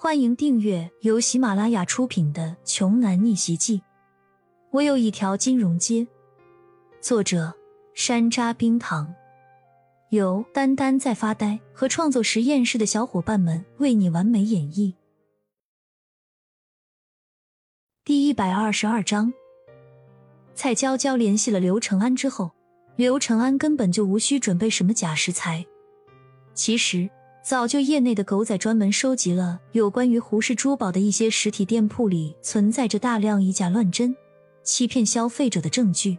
欢迎订阅由喜马拉雅出品的《穷男逆袭记》。我有一条金融街。作者：山楂冰糖，由丹丹在发呆和创作实验室的小伙伴们为你完美演绎。第一百二十二章，蔡娇娇联系了刘承安之后，刘承安根本就无需准备什么假食材。其实。早就业内的狗仔专门收集了有关于胡氏珠宝的一些实体店铺里存在着大量以假乱真、欺骗消费者的证据。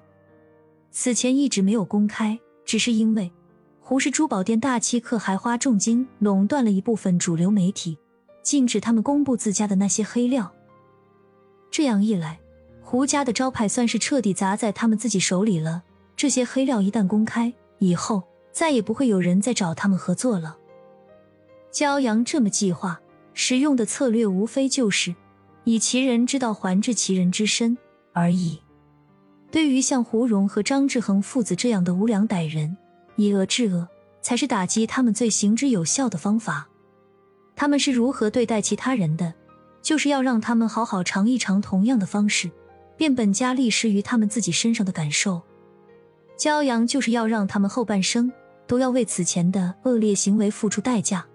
此前一直没有公开，只是因为胡氏珠宝店大欺客，还花重金垄断了一部分主流媒体，禁止他们公布自家的那些黑料。这样一来，胡家的招牌算是彻底砸在他们自己手里了。这些黑料一旦公开，以后再也不会有人再找他们合作了。骄阳这么计划，使用的策略无非就是以其人之道还治其人之身而已。对于像胡荣和张志恒父子这样的无良歹人，以恶制恶才是打击他们最行之有效的方法。他们是如何对待其他人的，就是要让他们好好尝一尝同样的方式，变本加厉施于他们自己身上的感受。骄阳就是要让他们后半生都要为此前的恶劣行为付出代价。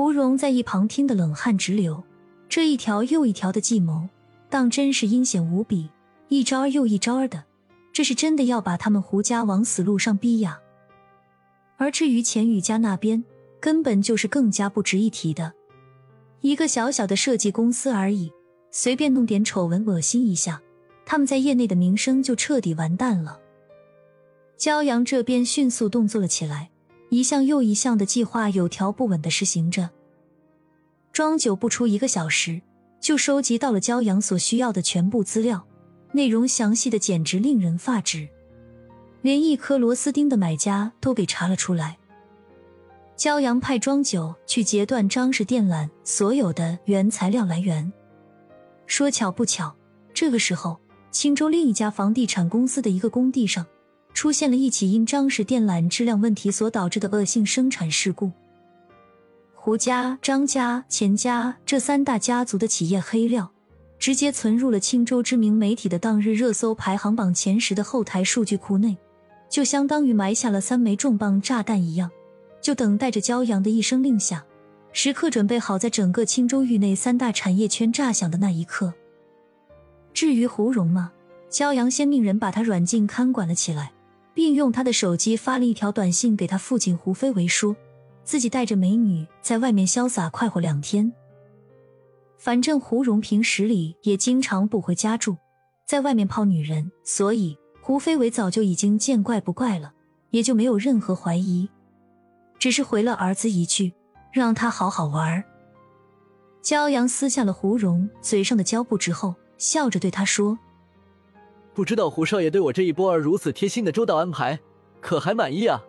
胡蓉在一旁听得冷汗直流，这一条又一条的计谋，当真是阴险无比，一招又一招的，这是真的要把他们胡家往死路上逼呀！而至于钱宇家那边，根本就是更加不值一提的，一个小小的设计公司而已，随便弄点丑闻恶心一下，他们在业内的名声就彻底完蛋了。骄阳这边迅速动作了起来。一项又一项的计划有条不紊的实行着，庄九不出一个小时，就收集到了骄阳所需要的全部资料，内容详细的简直令人发指，连一颗螺丝钉的买家都给查了出来。骄阳派庄九去截断张氏电缆所有的原材料来源，说巧不巧，这个时候青州另一家房地产公司的一个工地上。出现了一起因张氏电缆质量问题所导致的恶性生产事故。胡家、张家、钱家这三大家族的企业黑料，直接存入了青州知名媒体的当日热搜排行榜前十的后台数据库内，就相当于埋下了三枚重磅炸弹一样，就等待着骄阳的一声令下，时刻准备好在整个青州域内三大产业圈炸响的那一刻。至于胡荣嘛，骄阳先命人把他软禁看管了起来。并用他的手机发了一条短信给他父亲胡飞为，说自己带着美女在外面潇洒快活两天。反正胡荣平时里也经常不回家住，在外面泡女人，所以胡飞伟早就已经见怪不怪了，也就没有任何怀疑，只是回了儿子一句，让他好好玩。骄阳撕下了胡荣嘴上的胶布之后，笑着对他说。不知道胡少爷对我这一波儿如此贴心的周到安排，可还满意啊？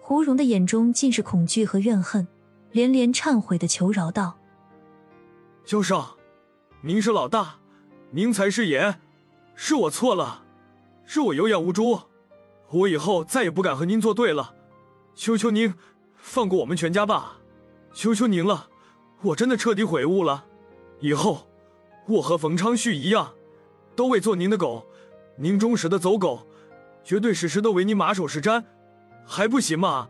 胡蓉的眼中尽是恐惧和怨恨，连连忏悔的求饶道：“萧少，您是老大，您才是爷，是我错了，是我有眼无珠，我以后再也不敢和您作对了，求求您放过我们全家吧，求求您了，我真的彻底悔悟了，以后我和冯昌旭一样，都为做您的狗。”您忠实的走狗，绝对时时都为您马首是瞻，还不行吗？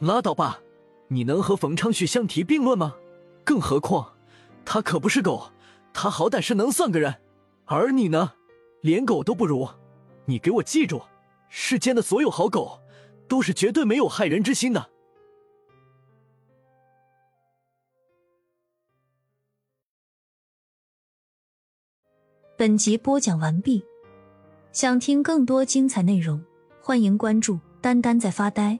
拉倒吧，你能和冯昌旭相提并论吗？更何况他可不是狗，他好歹是能算个人，而你呢，连狗都不如。你给我记住，世间的所有好狗，都是绝对没有害人之心的。本集播讲完毕。想听更多精彩内容，欢迎关注“丹丹在发呆”。